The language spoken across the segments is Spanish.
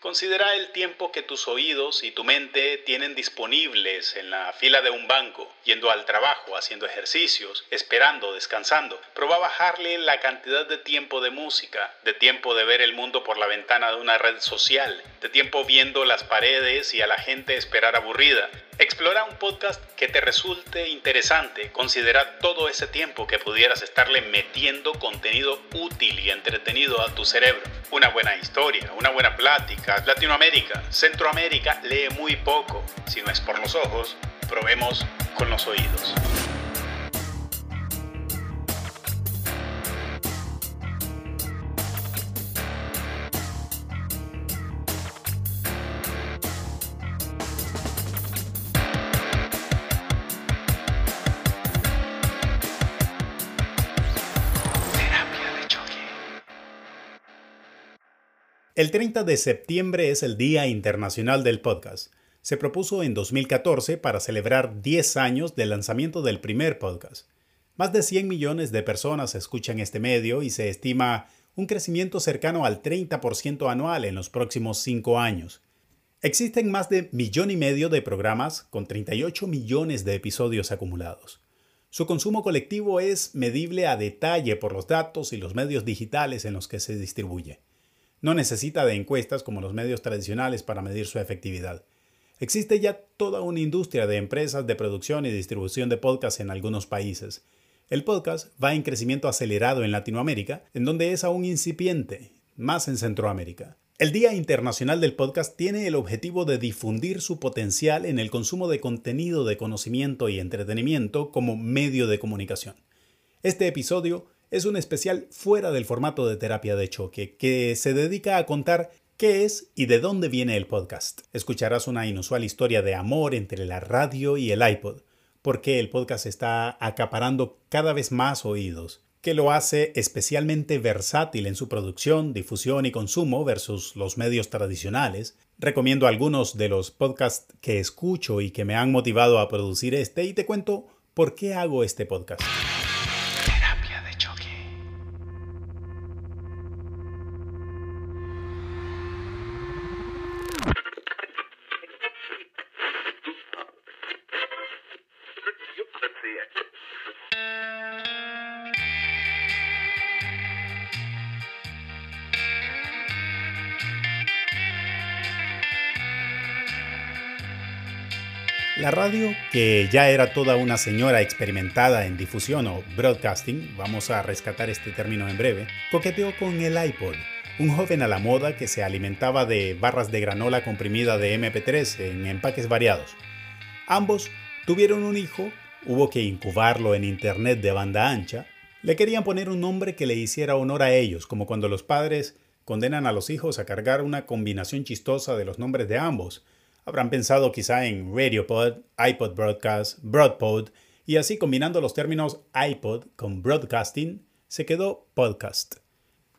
Considera el tiempo que tus oídos y tu mente tienen disponibles en la fila de un banco, yendo al trabajo, haciendo ejercicios, esperando, descansando. Prueba bajarle la cantidad de tiempo de música, de tiempo de ver el mundo por la ventana de una red social, de tiempo viendo las paredes y a la gente esperar aburrida. Explora un podcast que te resulte interesante. Considera todo ese tiempo que pudieras estarle metiendo contenido útil y entretenido a tu cerebro. Una buena historia, una buena plática. Latinoamérica, Centroamérica lee muy poco. Si no es por los ojos, probemos con los oídos. El 30 de septiembre es el Día Internacional del Podcast. Se propuso en 2014 para celebrar 10 años del lanzamiento del primer podcast. Más de 100 millones de personas escuchan este medio y se estima un crecimiento cercano al 30% anual en los próximos 5 años. Existen más de millón y medio de programas con 38 millones de episodios acumulados. Su consumo colectivo es medible a detalle por los datos y los medios digitales en los que se distribuye. No necesita de encuestas como los medios tradicionales para medir su efectividad. Existe ya toda una industria de empresas de producción y distribución de podcasts en algunos países. El podcast va en crecimiento acelerado en Latinoamérica, en donde es aún incipiente, más en Centroamérica. El Día Internacional del Podcast tiene el objetivo de difundir su potencial en el consumo de contenido de conocimiento y entretenimiento como medio de comunicación. Este episodio es un especial fuera del formato de terapia de choque que se dedica a contar qué es y de dónde viene el podcast. Escucharás una inusual historia de amor entre la radio y el iPod, porque el podcast está acaparando cada vez más oídos, que lo hace especialmente versátil en su producción, difusión y consumo versus los medios tradicionales. Recomiendo algunos de los podcasts que escucho y que me han motivado a producir este y te cuento por qué hago este podcast. Que ya era toda una señora experimentada en difusión o broadcasting, vamos a rescatar este término en breve, coqueteó con el iPod, un joven a la moda que se alimentaba de barras de granola comprimida de MP3 en empaques variados. Ambos tuvieron un hijo, hubo que incubarlo en Internet de banda ancha, le querían poner un nombre que le hiciera honor a ellos, como cuando los padres condenan a los hijos a cargar una combinación chistosa de los nombres de ambos, Habrán pensado quizá en RadioPod, iPod Broadcast, BroadPod, y así combinando los términos iPod con broadcasting, se quedó podcast.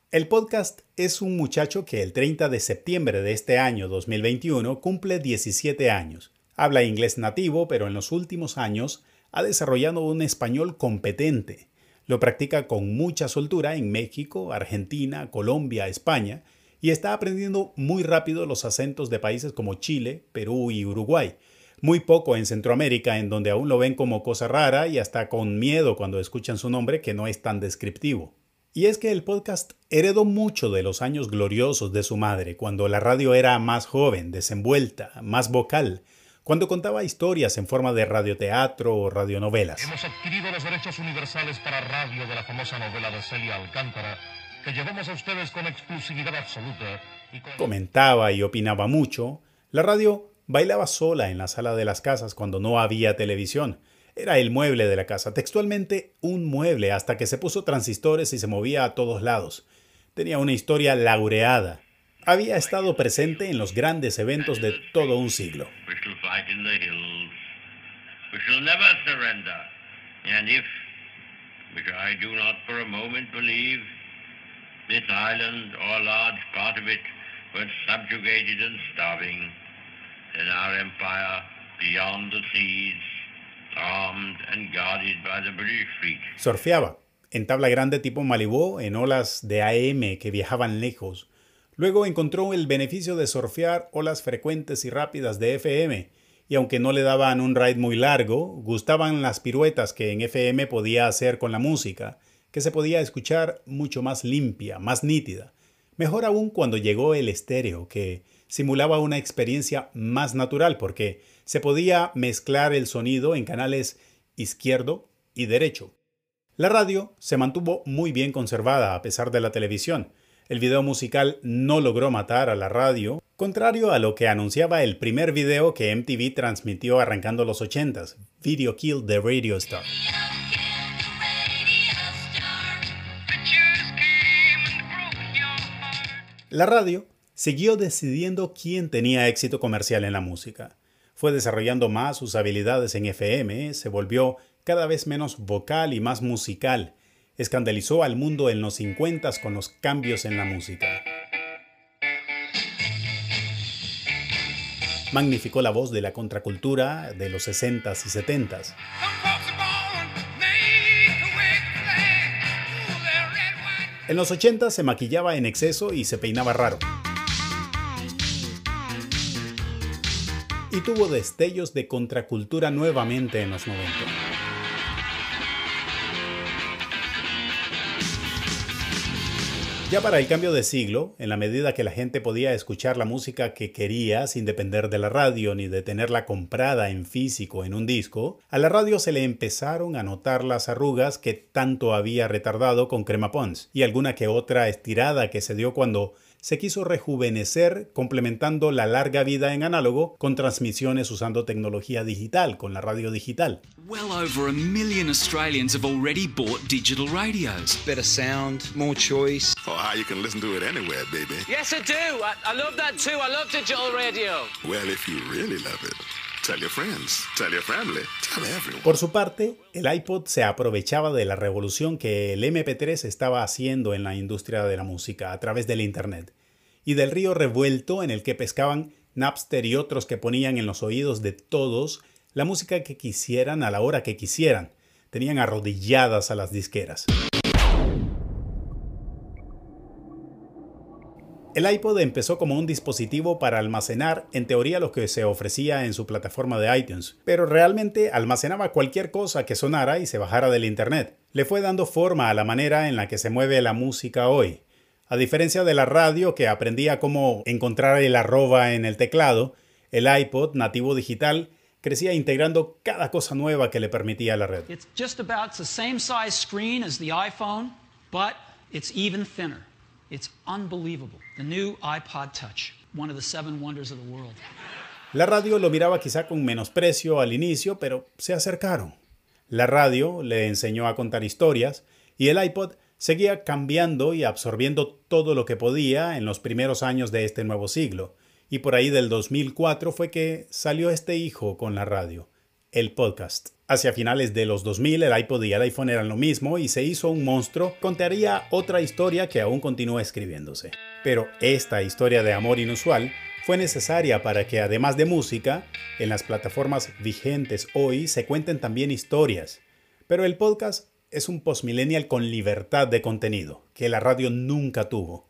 El podcast es un muchacho que el 30 de septiembre de este año 2021 cumple 17 años. Habla inglés nativo, pero en los últimos años ha desarrollado un español competente. Lo practica con mucha soltura en México, Argentina, Colombia, España, y está aprendiendo muy rápido los acentos de países como Chile, Perú y Uruguay. Muy poco en Centroamérica, en donde aún lo ven como cosa rara y hasta con miedo cuando escuchan su nombre que no es tan descriptivo. Y es que el podcast heredó mucho de los años gloriosos de su madre, cuando la radio era más joven, desenvuelta, más vocal, cuando contaba historias en forma de radioteatro o radionovelas. Hemos adquirido los derechos universales para radio de la famosa novela de Celia Alcántara llevamos a ustedes con exclusividad absoluta. Comentaba y opinaba mucho. La radio bailaba sola en la sala de las casas cuando no había televisión. Era el mueble de la casa, textualmente un mueble, hasta que se puso transistores y se movía a todos lados. Tenía una historia laureada. Había estado presente en los grandes eventos de todo un siglo. Surfeaba en tabla grande tipo Malibu en olas de AM que viajaban lejos. Luego encontró el beneficio de surfear olas frecuentes y rápidas de FM, y aunque no le daban un ride muy largo, gustaban las piruetas que en FM podía hacer con la música, que se podía escuchar mucho más limpia, más nítida. Mejor aún cuando llegó el estéreo, que simulaba una experiencia más natural porque se podía mezclar el sonido en canales izquierdo y derecho. La radio se mantuvo muy bien conservada a pesar de la televisión. El video musical no logró matar a la radio, contrario a lo que anunciaba el primer video que MTV transmitió arrancando los 80s, Video Kill the Radio Star. La radio siguió decidiendo quién tenía éxito comercial en la música. Fue desarrollando más sus habilidades en FM, se volvió cada vez menos vocal y más musical. Escandalizó al mundo en los 50 con los cambios en la música. Magnificó la voz de la contracultura de los 60s y 70s. En los 80 se maquillaba en exceso y se peinaba raro. Y tuvo destellos de contracultura nuevamente en los 90. Ya para el cambio de siglo, en la medida que la gente podía escuchar la música que quería sin depender de la radio ni de tenerla comprada en físico en un disco, a la radio se le empezaron a notar las arrugas que tanto había retardado con Crema Pons y alguna que otra estirada que se dio cuando se quiso rejuvenecer complementando la larga vida en análogo con transmisiones usando tecnología digital, con la radio digital. Well over a million Australians have already bought digital radios. Better sound, more choice. Oh, how you can listen to it anywhere, baby. Yes, I do. I, I love that too. I love digital radio. Well, if you really love it. Por su parte, el iPod se aprovechaba de la revolución que el MP3 estaba haciendo en la industria de la música a través del Internet y del río revuelto en el que pescaban Napster y otros que ponían en los oídos de todos la música que quisieran a la hora que quisieran. Tenían arrodilladas a las disqueras. El iPod empezó como un dispositivo para almacenar en teoría lo que se ofrecía en su plataforma de iTunes, pero realmente almacenaba cualquier cosa que sonara y se bajara del Internet. Le fue dando forma a la manera en la que se mueve la música hoy. A diferencia de la radio que aprendía cómo encontrar el arroba en el teclado, el iPod nativo digital crecía integrando cada cosa nueva que le permitía la red. It's just about the same size screen as the iPhone, but it's even thinner. It's unbelievable. The new iPod Touch, one of the seven wonders of the world. La radio lo miraba quizá con menosprecio al inicio, pero se acercaron. La radio le enseñó a contar historias y el iPod seguía cambiando y absorbiendo todo lo que podía en los primeros años de este nuevo siglo. Y por ahí del 2004 fue que salió este hijo con la radio, el podcast. Hacia finales de los 2000 el iPod y el iPhone eran lo mismo y se hizo un monstruo, contaría otra historia que aún continúa escribiéndose. Pero esta historia de amor inusual fue necesaria para que además de música, en las plataformas vigentes hoy se cuenten también historias. Pero el podcast es un postmillennial con libertad de contenido, que la radio nunca tuvo.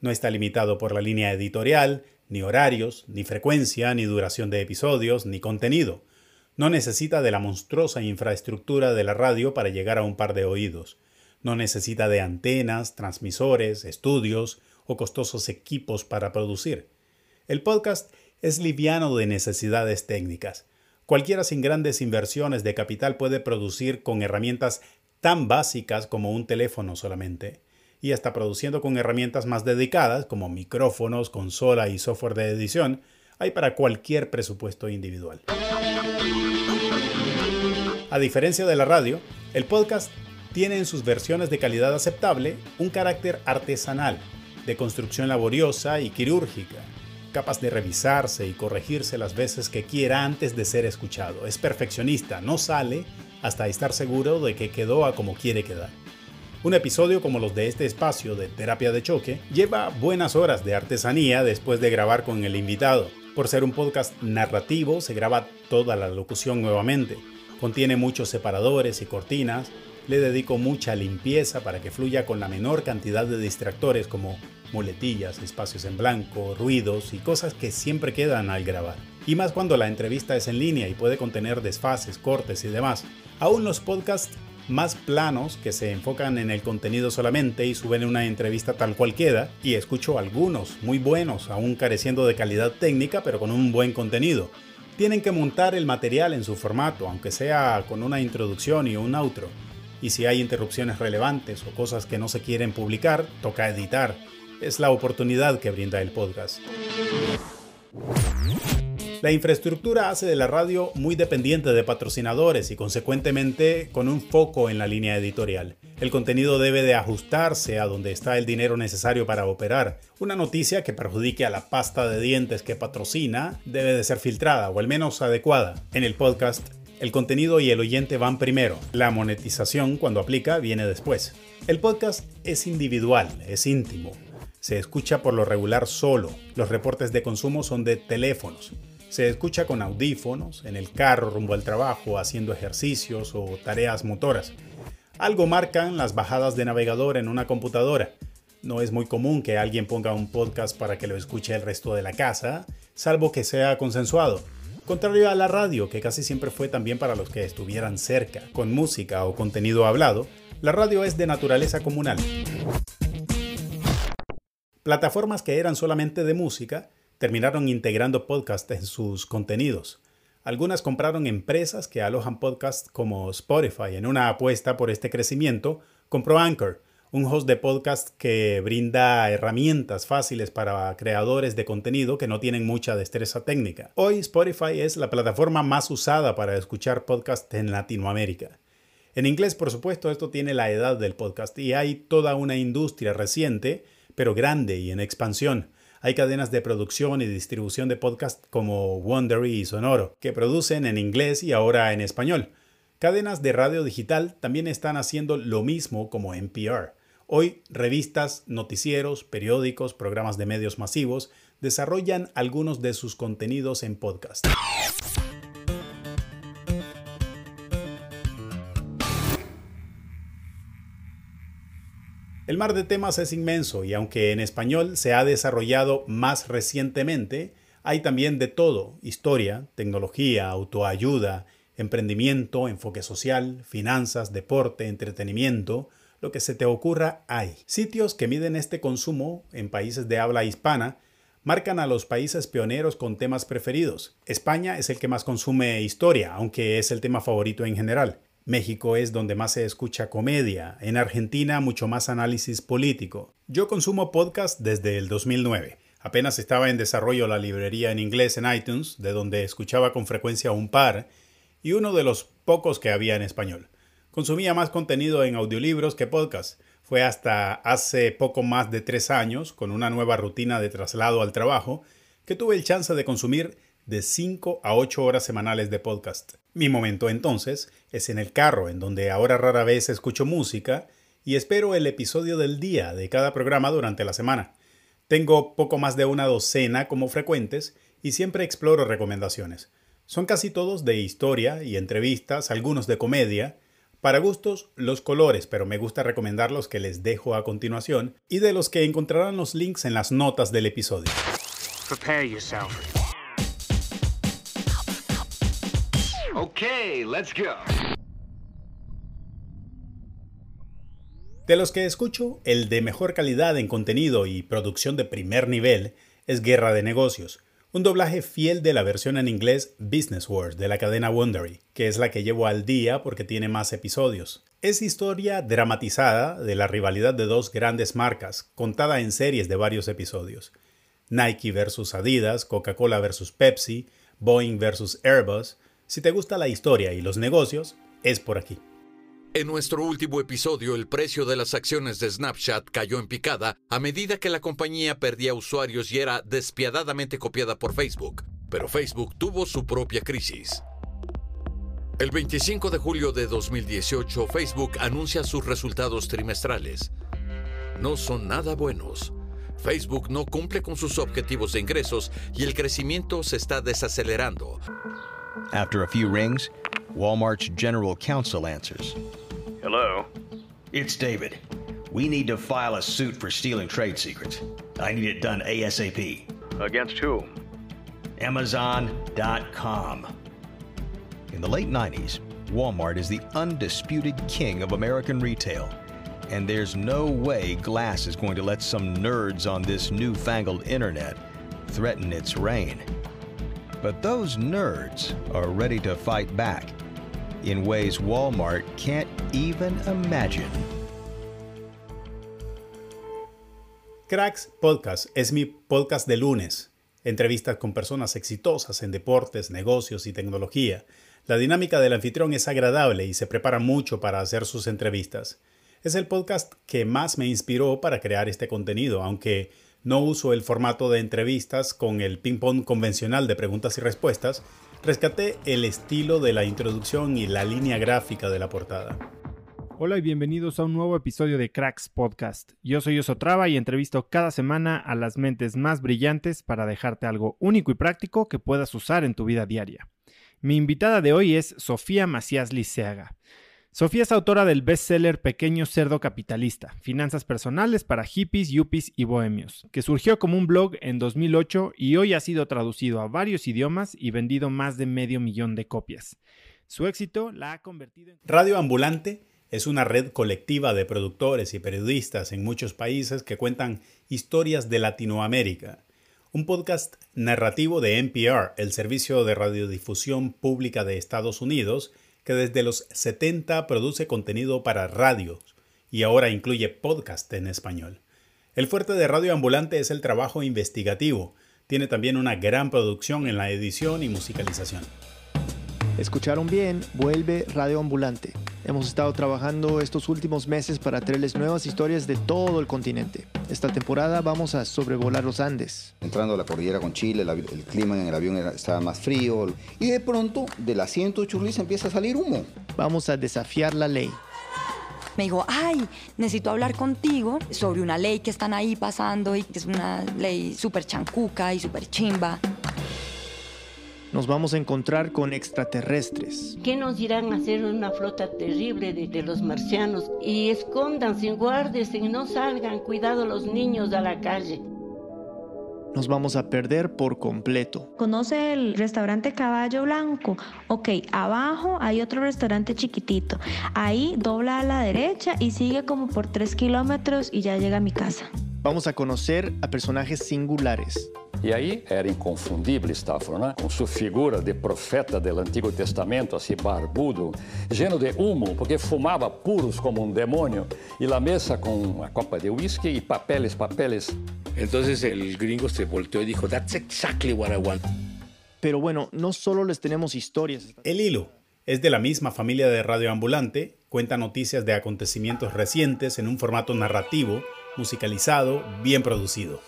No está limitado por la línea editorial, ni horarios, ni frecuencia, ni duración de episodios, ni contenido no necesita de la monstruosa infraestructura de la radio para llegar a un par de oídos. No necesita de antenas, transmisores, estudios o costosos equipos para producir. El podcast es liviano de necesidades técnicas. Cualquiera sin grandes inversiones de capital puede producir con herramientas tan básicas como un teléfono solamente, y hasta produciendo con herramientas más dedicadas como micrófonos, consola y software de edición, hay para cualquier presupuesto individual. A diferencia de la radio, el podcast tiene en sus versiones de calidad aceptable un carácter artesanal, de construcción laboriosa y quirúrgica, capaz de revisarse y corregirse las veces que quiera antes de ser escuchado. Es perfeccionista, no sale hasta estar seguro de que quedó a como quiere quedar. Un episodio como los de este espacio de terapia de choque lleva buenas horas de artesanía después de grabar con el invitado. Por ser un podcast narrativo, se graba toda la locución nuevamente Contiene muchos separadores y cortinas. Le dedico mucha limpieza para que fluya con la menor cantidad de distractores como muletillas, espacios en blanco, ruidos y cosas que siempre quedan al grabar. Y más cuando la entrevista es en línea y puede contener desfases, cortes y demás. Aún los podcasts más planos que se enfocan en el contenido solamente y suben una entrevista tal cual queda, y escucho algunos muy buenos, aún careciendo de calidad técnica, pero con un buen contenido. Tienen que montar el material en su formato, aunque sea con una introducción y un outro. Y si hay interrupciones relevantes o cosas que no se quieren publicar, toca editar. Es la oportunidad que brinda el podcast. La infraestructura hace de la radio muy dependiente de patrocinadores y consecuentemente con un foco en la línea editorial. El contenido debe de ajustarse a donde está el dinero necesario para operar. Una noticia que perjudique a la pasta de dientes que patrocina debe de ser filtrada o al menos adecuada. En el podcast, el contenido y el oyente van primero. La monetización, cuando aplica, viene después. El podcast es individual, es íntimo. Se escucha por lo regular solo. Los reportes de consumo son de teléfonos. Se escucha con audífonos, en el carro rumbo al trabajo, haciendo ejercicios o tareas motoras. Algo marcan las bajadas de navegador en una computadora. No es muy común que alguien ponga un podcast para que lo escuche el resto de la casa, salvo que sea consensuado. Contrario a la radio, que casi siempre fue también para los que estuvieran cerca, con música o contenido hablado, la radio es de naturaleza comunal. Plataformas que eran solamente de música terminaron integrando podcast en sus contenidos. Algunas compraron empresas que alojan podcasts como Spotify. En una apuesta por este crecimiento, compró Anchor, un host de podcast que brinda herramientas fáciles para creadores de contenido que no tienen mucha destreza técnica. Hoy Spotify es la plataforma más usada para escuchar podcast en Latinoamérica. En inglés, por supuesto, esto tiene la edad del podcast y hay toda una industria reciente, pero grande y en expansión hay cadenas de producción y distribución de podcast como Wondery y Sonoro, que producen en inglés y ahora en español. Cadenas de radio digital también están haciendo lo mismo como NPR. Hoy revistas, noticieros, periódicos, programas de medios masivos desarrollan algunos de sus contenidos en podcast. El mar de temas es inmenso y aunque en español se ha desarrollado más recientemente, hay también de todo, historia, tecnología, autoayuda, emprendimiento, enfoque social, finanzas, deporte, entretenimiento, lo que se te ocurra hay. Sitios que miden este consumo en países de habla hispana marcan a los países pioneros con temas preferidos. España es el que más consume historia, aunque es el tema favorito en general. México es donde más se escucha comedia, en Argentina mucho más análisis político. Yo consumo podcast desde el 2009. Apenas estaba en desarrollo la librería en inglés en iTunes, de donde escuchaba con frecuencia un par, y uno de los pocos que había en español. Consumía más contenido en audiolibros que podcast. Fue hasta hace poco más de tres años, con una nueva rutina de traslado al trabajo, que tuve el chance de consumir de 5 a 8 horas semanales de podcast. Mi momento entonces es en el carro, en donde ahora rara vez escucho música y espero el episodio del día de cada programa durante la semana. Tengo poco más de una docena como frecuentes y siempre exploro recomendaciones. Son casi todos de historia y entrevistas, algunos de comedia. Para gustos, los colores, pero me gusta recomendar los que les dejo a continuación y de los que encontrarán los links en las notas del episodio. Prepare. De los que escucho, el de mejor calidad en contenido y producción de primer nivel es Guerra de Negocios, un doblaje fiel de la versión en inglés Business Wars de la cadena Wondery, que es la que llevo al día porque tiene más episodios. Es historia dramatizada de la rivalidad de dos grandes marcas, contada en series de varios episodios. Nike versus Adidas, Coca-Cola versus Pepsi, Boeing versus Airbus, si te gusta la historia y los negocios, es por aquí. En nuestro último episodio, el precio de las acciones de Snapchat cayó en picada a medida que la compañía perdía usuarios y era despiadadamente copiada por Facebook. Pero Facebook tuvo su propia crisis. El 25 de julio de 2018, Facebook anuncia sus resultados trimestrales. No son nada buenos. Facebook no cumple con sus objetivos de ingresos y el crecimiento se está desacelerando. After a few rings, Walmart's general counsel answers. Hello. It's David. We need to file a suit for stealing trade secrets. I need it done ASAP. Against who? Amazon.com. In the late 90s, Walmart is the undisputed king of American retail. And there's no way Glass is going to let some nerds on this newfangled internet threaten its reign. But those nerds are ready to fight back in ways Walmart can't even imagine. Cracks Podcast es mi podcast de lunes. Entrevistas con personas exitosas en deportes, negocios y tecnología. La dinámica del anfitrión es agradable y se prepara mucho para hacer sus entrevistas. Es el podcast que más me inspiró para crear este contenido, aunque no uso el formato de entrevistas con el ping-pong convencional de preguntas y respuestas, rescaté el estilo de la introducción y la línea gráfica de la portada. Hola y bienvenidos a un nuevo episodio de Cracks Podcast. Yo soy Osotrava y entrevisto cada semana a las mentes más brillantes para dejarte algo único y práctico que puedas usar en tu vida diaria. Mi invitada de hoy es Sofía Macías Liceaga. Sofía es autora del bestseller Pequeño Cerdo Capitalista, Finanzas Personales para Hippies, Yuppies y Bohemios, que surgió como un blog en 2008 y hoy ha sido traducido a varios idiomas y vendido más de medio millón de copias. Su éxito la ha convertido en... Radio Ambulante es una red colectiva de productores y periodistas en muchos países que cuentan historias de Latinoamérica. Un podcast narrativo de NPR, el servicio de radiodifusión pública de Estados Unidos, que desde los 70 produce contenido para radios y ahora incluye podcast en español. El fuerte de Radio Ambulante es el trabajo investigativo. Tiene también una gran producción en la edición y musicalización. Escucharon bien, vuelve Radio Ambulante. Hemos estado trabajando estos últimos meses para traerles nuevas historias de todo el continente. Esta temporada vamos a sobrevolar los Andes. Entrando a la cordillera con Chile, el, el clima en el avión era, estaba más frío y de pronto del asiento de Churlis empieza a salir humo. Vamos a desafiar la ley. Me dijo, ay, necesito hablar contigo sobre una ley que están ahí pasando y que es una ley súper chancuca y súper chimba nos vamos a encontrar con extraterrestres. ¿Qué nos irán a hacer una flota terrible de, de, los marcianos? Y escóndanse, guárdense, no salgan, cuidado los niños a la calle. Nos vamos a perder por completo. ¿Conoce el restaurante Caballo Blanco? Ok, abajo hay otro restaurante chiquitito. Ahí dobla a la derecha y sigue como por tres kilómetros y ya llega a mi casa. Vamos a conocer a personajes singulares. E aí era inconfundível Stafford, né? com sua figura de profeta do Antigo Testamento, assim barbudo, lleno de humo, porque fumava puros como um demônio, e la mesa com uma copa de whisky e papeles, papeles. Entonces el gringo se volteó y dijo, That's exactly what I want. Pero bueno, no solo les tenemos historias. El hilo es de la misma familia de Radio Ambulante, cuenta noticias de acontecimientos recientes en un formato narrativo, musicalizado, bien producido.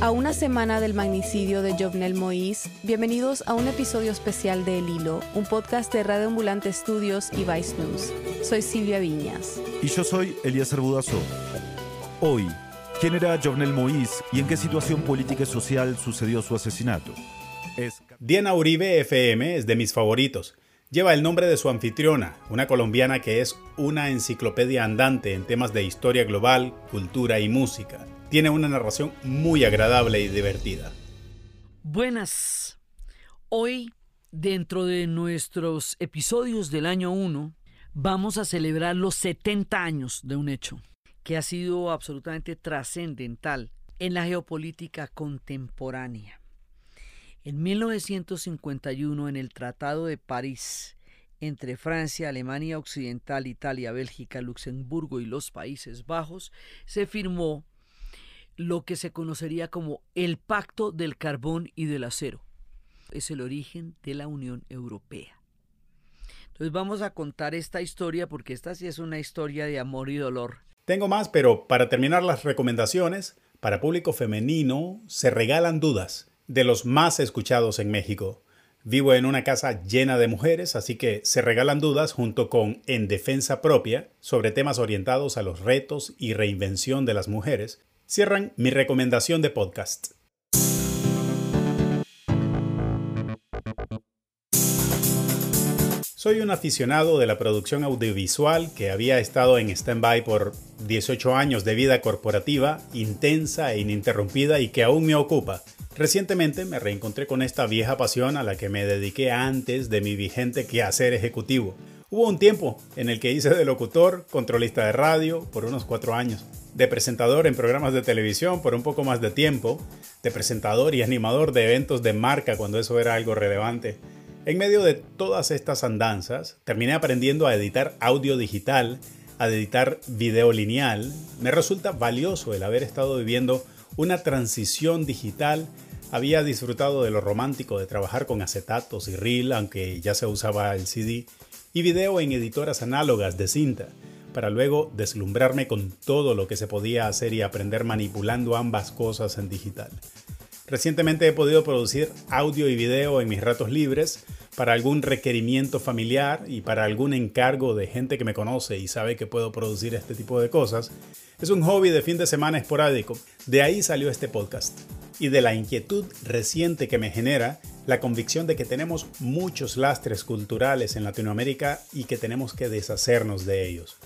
A una semana del magnicidio de Jovenel Moïse, bienvenidos a un episodio especial de El Hilo, un podcast de Radio Ambulante Studios y Vice News. Soy Silvia Viñas. Y yo soy Eliezer Budazo. Hoy, ¿quién era Jovenel Moïse y en qué situación política y social sucedió su asesinato? Es... Diana Uribe FM es de mis favoritos. Lleva el nombre de su anfitriona, una colombiana que es una enciclopedia andante en temas de historia global, cultura y música. Tiene una narración muy agradable y divertida. Buenas. Hoy, dentro de nuestros episodios del año 1, vamos a celebrar los 70 años de un hecho que ha sido absolutamente trascendental en la geopolítica contemporánea. En 1951, en el Tratado de París, entre Francia, Alemania Occidental, Italia, Bélgica, Luxemburgo y los Países Bajos, se firmó lo que se conocería como el Pacto del Carbón y del Acero. Es el origen de la Unión Europea. Entonces vamos a contar esta historia porque esta sí es una historia de amor y dolor. Tengo más, pero para terminar las recomendaciones, para público femenino se regalan dudas de los más escuchados en México. Vivo en una casa llena de mujeres, así que se regalan dudas junto con En Defensa Propia sobre temas orientados a los retos y reinvención de las mujeres, cierran mi recomendación de podcast. Soy un aficionado de la producción audiovisual que había estado en stand-by por 18 años de vida corporativa, intensa e ininterrumpida y que aún me ocupa. Recientemente me reencontré con esta vieja pasión a la que me dediqué antes de mi vigente quehacer ejecutivo. Hubo un tiempo en el que hice de locutor, controlista de radio, por unos cuatro años, de presentador en programas de televisión por un poco más de tiempo, de presentador y animador de eventos de marca cuando eso era algo relevante. En medio de todas estas andanzas, terminé aprendiendo a editar audio digital, a editar video lineal. Me resulta valioso el haber estado viviendo una transición digital. Había disfrutado de lo romántico de trabajar con acetatos y reel, aunque ya se usaba el CD, y video en editoras análogas de cinta, para luego deslumbrarme con todo lo que se podía hacer y aprender manipulando ambas cosas en digital. Recientemente he podido producir audio y video en mis ratos libres para algún requerimiento familiar y para algún encargo de gente que me conoce y sabe que puedo producir este tipo de cosas. Es un hobby de fin de semana esporádico. De ahí salió este podcast. Y de la inquietud reciente que me genera la convicción de que tenemos muchos lastres culturales en Latinoamérica y que tenemos que deshacernos de ellos.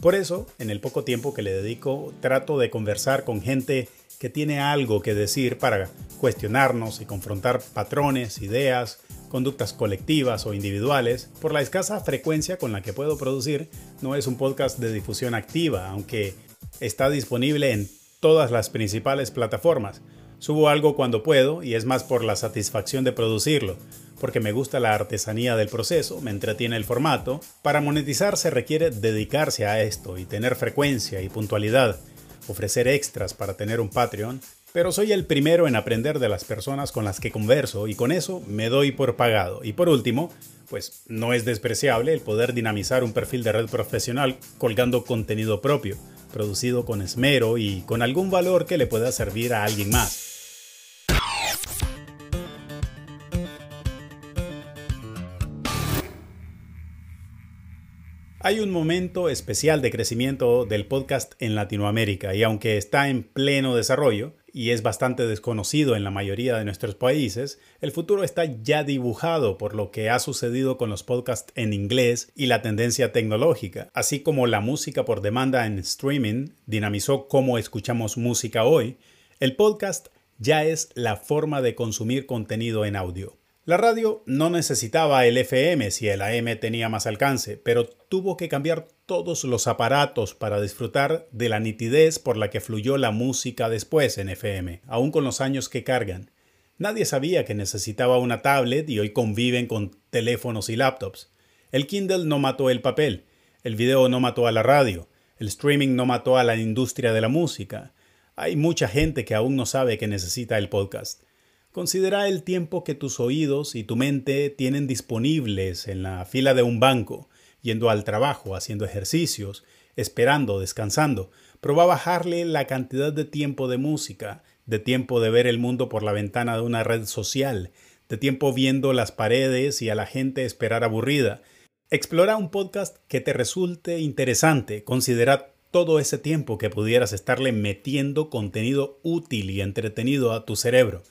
Por eso, en el poco tiempo que le dedico, trato de conversar con gente que tiene algo que decir para cuestionarnos y confrontar patrones, ideas, conductas colectivas o individuales, por la escasa frecuencia con la que puedo producir, no es un podcast de difusión activa, aunque está disponible en todas las principales plataformas. Subo algo cuando puedo y es más por la satisfacción de producirlo, porque me gusta la artesanía del proceso, me entretiene el formato. Para monetizar se requiere dedicarse a esto y tener frecuencia y puntualidad ofrecer extras para tener un Patreon, pero soy el primero en aprender de las personas con las que converso y con eso me doy por pagado. Y por último, pues no es despreciable el poder dinamizar un perfil de red profesional colgando contenido propio, producido con esmero y con algún valor que le pueda servir a alguien más. Hay un momento especial de crecimiento del podcast en Latinoamérica y aunque está en pleno desarrollo y es bastante desconocido en la mayoría de nuestros países, el futuro está ya dibujado por lo que ha sucedido con los podcasts en inglés y la tendencia tecnológica, así como la música por demanda en streaming dinamizó cómo escuchamos música hoy, el podcast ya es la forma de consumir contenido en audio. La radio no necesitaba el FM si el AM tenía más alcance, pero tuvo que cambiar todos los aparatos para disfrutar de la nitidez por la que fluyó la música después en FM, aún con los años que cargan. Nadie sabía que necesitaba una tablet y hoy conviven con teléfonos y laptops. El Kindle no mató el papel, el video no mató a la radio, el streaming no mató a la industria de la música. Hay mucha gente que aún no sabe que necesita el podcast. Considera el tiempo que tus oídos y tu mente tienen disponibles en la fila de un banco, yendo al trabajo, haciendo ejercicios, esperando, descansando. Proba bajarle la cantidad de tiempo de música, de tiempo de ver el mundo por la ventana de una red social, de tiempo viendo las paredes y a la gente esperar aburrida. Explora un podcast que te resulte interesante. Considera todo ese tiempo que pudieras estarle metiendo contenido útil y entretenido a tu cerebro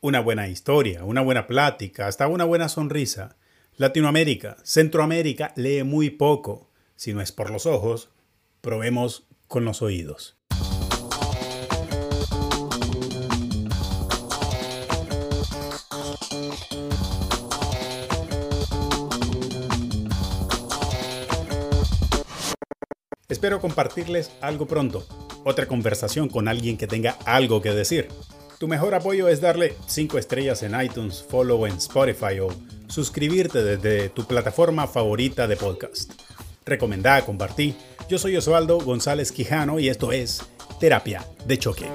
una buena historia, una buena plática, hasta una buena sonrisa. Latinoamérica, Centroamérica lee muy poco. Si no es por los ojos, probemos con los oídos. Espero compartirles algo pronto, otra conversación con alguien que tenga algo que decir. Tu mejor apoyo es darle 5 estrellas en iTunes, follow en Spotify o suscribirte desde tu plataforma favorita de podcast. Recomendá, compartí. Yo soy Osvaldo González Quijano y esto es Terapia de Choque.